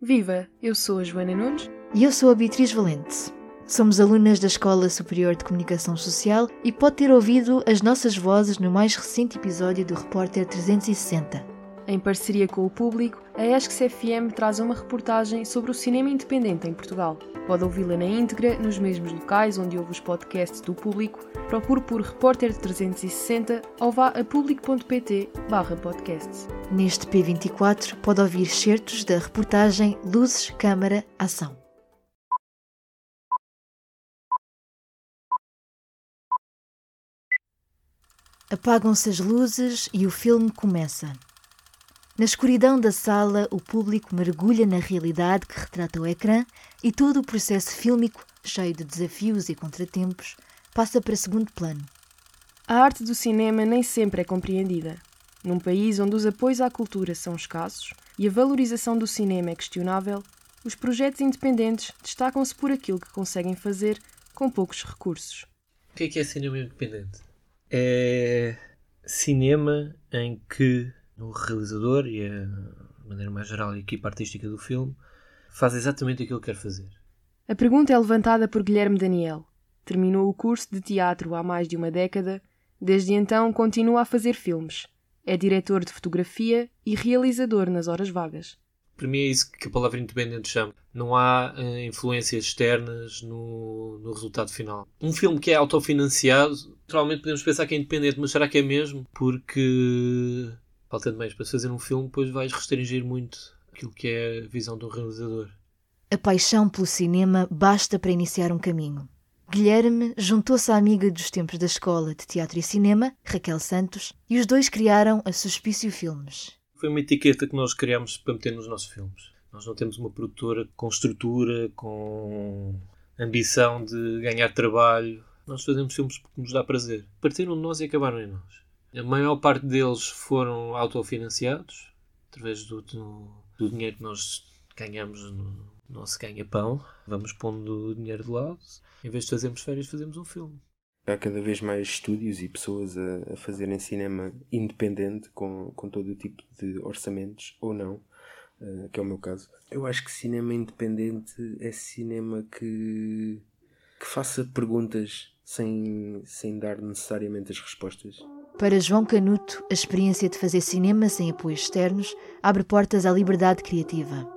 Viva! Eu sou a Joana Nunes. E eu sou a Beatriz Valente. Somos alunas da Escola Superior de Comunicação Social e pode ter ouvido as nossas vozes no mais recente episódio do Repórter 360. Em parceria com o público, a ESC FM traz uma reportagem sobre o cinema independente em Portugal. Pode ouvi-la na íntegra nos mesmos locais onde ouve os podcasts do público. Procure por Repórter 360 ou vá a público.pt podcasts. Neste P24 pode ouvir certos da reportagem Luzes, Câmara, Ação. Apagam-se as luzes e o filme começa. Na escuridão da sala, o público mergulha na realidade que retrata o ecrã e todo o processo fílmico, cheio de desafios e contratempos, passa para segundo plano. A arte do cinema nem sempre é compreendida. Num país onde os apoios à cultura são escassos e a valorização do cinema é questionável, os projetos independentes destacam-se por aquilo que conseguem fazer com poucos recursos. O que é que é cinema independente? É cinema em que o realizador e a, de maneira mais geral a equipa artística do filme faz exatamente aquilo que quer fazer. A pergunta é levantada por Guilherme Daniel. Terminou o curso de teatro há mais de uma década, desde então continua a fazer filmes. É diretor de fotografia e realizador nas horas vagas. Para mim é isso que a palavra independente chama. Não há uh, influências externas no, no resultado final. Um filme que é autofinanciado, naturalmente podemos pensar que é independente, mas será que é mesmo? Porque faltando meios para fazer um filme, depois vais restringir muito aquilo que é a visão do realizador. A paixão pelo cinema basta para iniciar um caminho. Guilherme juntou-se à amiga dos tempos da escola de teatro e cinema, Raquel Santos, e os dois criaram a Suspício Filmes. Foi uma etiqueta que nós criámos para meter nos nossos filmes. Nós não temos uma produtora com estrutura, com ambição de ganhar trabalho. Nós fazemos filmes porque nos dá prazer. Partiram de nós e acabaram em nós. A maior parte deles foram autofinanciados, através do, do, do dinheiro que nós ganhamos no nosso ganha-pão. Vamos pondo o dinheiro de lado. Em vez de fazermos férias, fazemos um filme. Há cada vez mais estúdios e pessoas a, a fazerem cinema independente, com, com todo o tipo de orçamentos, ou não, uh, que é o meu caso. Eu acho que cinema independente é cinema que, que faça perguntas sem, sem dar necessariamente as respostas. Para João Canuto, a experiência de fazer cinema sem apoios externos abre portas à liberdade criativa.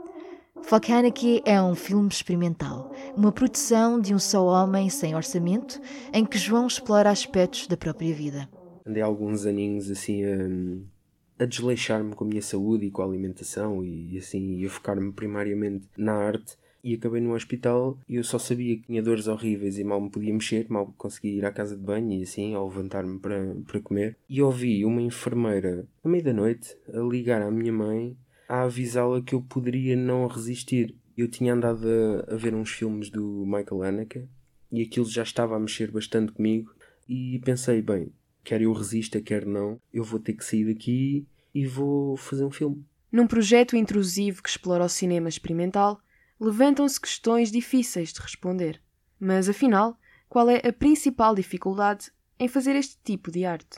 Falcanicky é um filme experimental, uma produção de um só homem sem orçamento, em que João explora aspectos da própria vida. Andei alguns aninhos assim a, a desleixar-me com a minha saúde e com a alimentação e assim a focar-me primariamente na arte e acabei no hospital e eu só sabia que tinha dores horríveis e mal me podia mexer, mal conseguia ir à casa de banho e assim, ao levantar-me para, para comer. E ouvi uma enfermeira, à meia da noite, a ligar à minha mãe a avisá-la que eu poderia não resistir. Eu tinha andado a, a ver uns filmes do Michael Haneke e aquilo já estava a mexer bastante comigo e pensei, bem, quer eu resista, quer não, eu vou ter que sair daqui e vou fazer um filme. Num projeto intrusivo que explora o cinema experimental, levantam-se questões difíceis de responder. Mas, afinal, qual é a principal dificuldade em fazer este tipo de arte?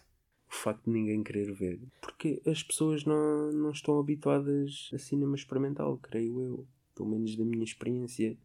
O facto de ninguém querer ver. Porque as pessoas não, não estão habituadas a cinema experimental, creio eu. Pelo menos da minha experiência.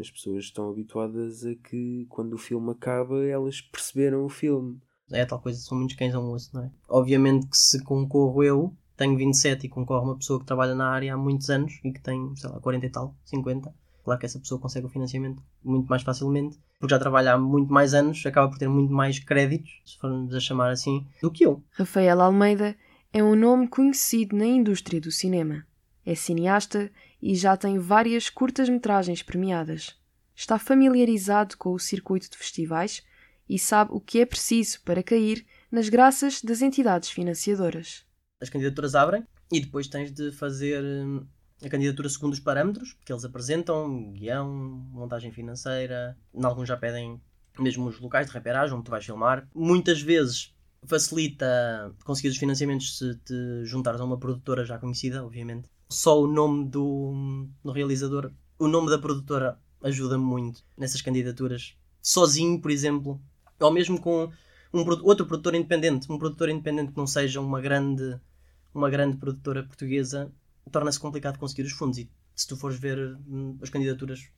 As pessoas estão habituadas a que quando o filme acaba elas perceberam o filme. É tal coisa, são muitos cães ao moço, não é? Obviamente que se concorro eu, tenho 27 e concorre uma pessoa que trabalha na área há muitos anos e que tem, sei lá, 40 e tal, 50. Claro que essa pessoa consegue o financiamento muito mais facilmente, porque já trabalha há muito mais anos, acaba por ter muito mais créditos, se formos a chamar assim, do que eu. Rafael Almeida é um nome conhecido na indústria do cinema. É cineasta e já tem várias curtas-metragens premiadas. Está familiarizado com o circuito de festivais e sabe o que é preciso para cair nas graças das entidades financiadoras as candidaturas abrem e depois tens de fazer hum, a candidatura segundo os parâmetros que eles apresentam, guião, montagem financeira, em alguns já pedem mesmo os locais de reperagem onde tu vais filmar. Muitas vezes facilita conseguir os financiamentos se te juntares a uma produtora já conhecida, obviamente. Só o nome do, do realizador, o nome da produtora ajuda muito nessas candidaturas. Sozinho, por exemplo, ou mesmo com um, outro produtor independente, um produtor independente que não seja uma grande, uma grande produtora portuguesa, torna-se complicado conseguir os fundos. E Se tu fores ver hum, as candidaturas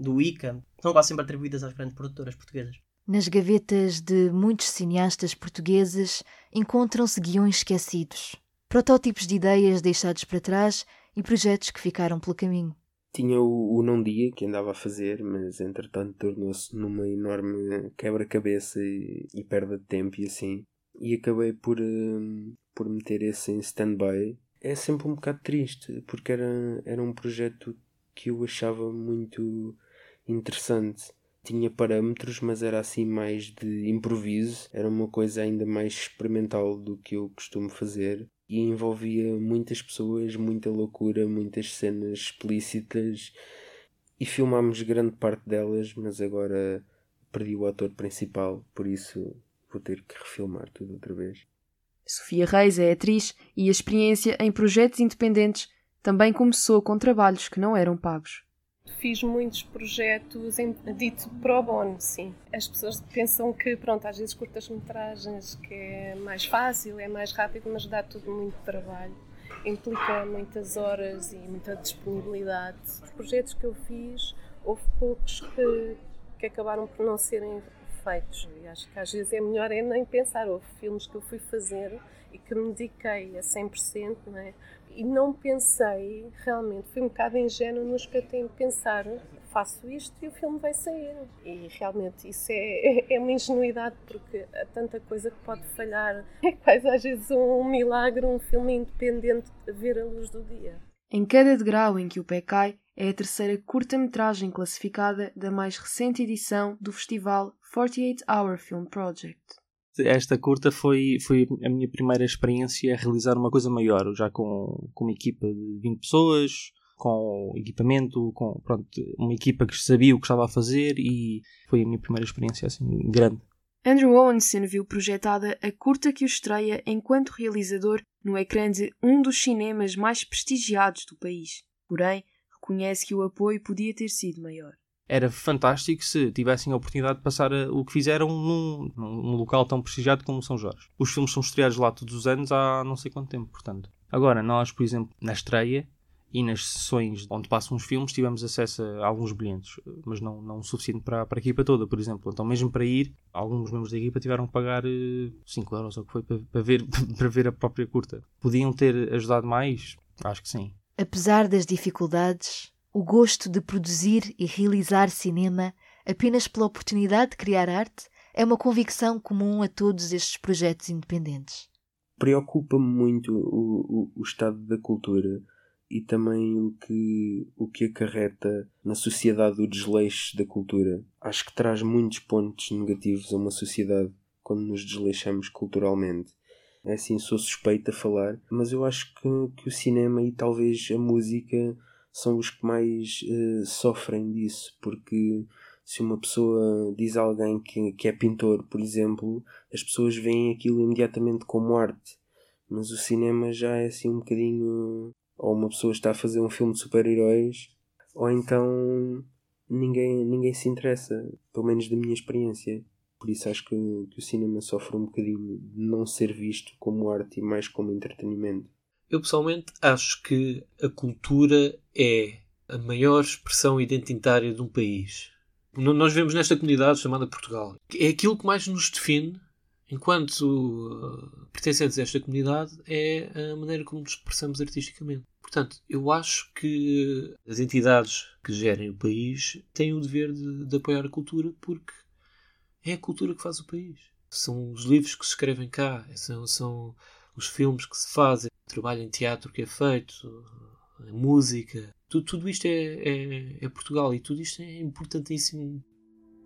do ICA, são quase sempre atribuídas às grandes produtoras portuguesas. Nas gavetas de muitos cineastas portugueses encontram-se guiões esquecidos, protótipos de ideias deixados para trás e projetos que ficaram pelo caminho. Tinha o, o Não Dia que andava a fazer, mas entretanto tornou-se numa enorme quebra-cabeça e, e, perda de tempo e assim. E acabei por, uh, por meter esse em stand-by. É sempre um bocado triste, porque era, era um projeto que eu achava muito interessante. Tinha parâmetros, mas era assim mais de improviso. Era uma coisa ainda mais experimental do que eu costumo fazer e envolvia muitas pessoas, muita loucura, muitas cenas explícitas e filmámos grande parte delas, mas agora perdi o ator principal, por isso vou ter que refilmar tudo outra vez. Sofia Reis é atriz e a experiência em projetos independentes também começou com trabalhos que não eram pagos fiz muitos projetos em, dito pro bono, sim. As pessoas pensam que, pronto, às vezes curtas-metragens que é mais fácil, é mais rápido, mas dá tudo muito trabalho. Implica muitas horas e muita disponibilidade. Os projetos que eu fiz, houve poucos que, que acabaram por não serem feitos. E acho que às vezes é melhor é nem pensar. Houve filmes que eu fui fazer e que me dediquei a 100%, não é? E não pensei, realmente, fui um bocado ingênuo no em pensar faço isto e o filme vai sair. E realmente isso é, é uma ingenuidade porque há tanta coisa que pode falhar. É quase às vezes um milagre um filme independente ver a luz do dia. Em cada degrau em que o pé cai, é a terceira curta-metragem classificada da mais recente edição do festival 48 Hour Film Project. Esta curta foi, foi a minha primeira experiência a realizar uma coisa maior, já com, com uma equipa de 20 pessoas, com equipamento, com pronto, uma equipa que sabia o que estava a fazer e foi a minha primeira experiência assim grande. Andrew Owenson viu projetada a curta que o estreia enquanto realizador no ecrã de um dos cinemas mais prestigiados do país. Porém, reconhece que o apoio podia ter sido maior era fantástico se tivessem a oportunidade de passar a, o que fizeram num, num, local tão prestigiado como São Jorge. Os filmes são estreados lá todos os anos há não sei quanto tempo, portanto. Agora, nós, por exemplo, na estreia e nas sessões onde passam os filmes, tivemos acesso a alguns bilhetes, mas não, o suficiente para, para a equipa toda, por exemplo. Então, mesmo para ir, alguns membros da equipa tiveram que pagar 5 eh, euros ou que foi para, para, ver, para ver a própria curta. Podiam ter ajudado mais? Acho que sim. Apesar das dificuldades, o gosto de produzir e realizar cinema apenas pela oportunidade de criar arte é uma convicção comum a todos estes projetos independentes. Preocupa-me muito o, o, o, estado da cultura e também o que, o que acarreta na sociedade o desleixo da cultura. Acho que traz muitos pontos negativos a uma sociedade quando nos desleixamos culturalmente. É assim, sou suspeito a falar, mas eu acho que, que o cinema e talvez a música são os que mais uh, sofrem disso, porque se uma pessoa diz a alguém que, que é pintor, por exemplo, as pessoas veem aquilo imediatamente como arte, mas o cinema já é assim um bocadinho. Ou uma pessoa está a fazer um filme de super-heróis, ou então ninguém, ninguém se interessa, pelo menos da minha experiência. Por isso acho que, que o cinema sofre um bocadinho de não ser visto como arte e mais como entretenimento. Eu pessoalmente acho que a cultura é a maior expressão identitária de um país. Nós vemos nesta comunidade chamada Portugal. É aquilo que mais nos define enquanto uh, pertencentes a esta comunidade é a maneira como nos expressamos artisticamente. Portanto, eu acho que as entidades que gerem o país têm o dever de, de apoiar a cultura porque é a cultura que faz o país. São os livros que se escrevem cá, são, são os filmes que se fazem, trabalho em teatro que é feito, a música, tudo, tudo isto é, é, é Portugal e tudo isto é importantíssimo.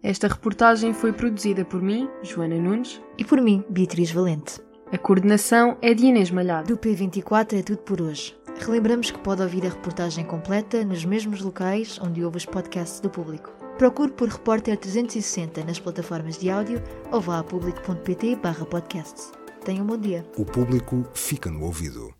Esta reportagem foi produzida por mim, Joana Nunes, e por mim, Beatriz Valente. A coordenação é de Inês Malhado. Do P24 é tudo por hoje. Relembramos que pode ouvir a reportagem completa nos mesmos locais onde ouve os podcasts do público. Procure por Repórter 360 nas plataformas de áudio ou vá a público.pt/podcasts. Tenha um bom dia. O público fica no ouvido.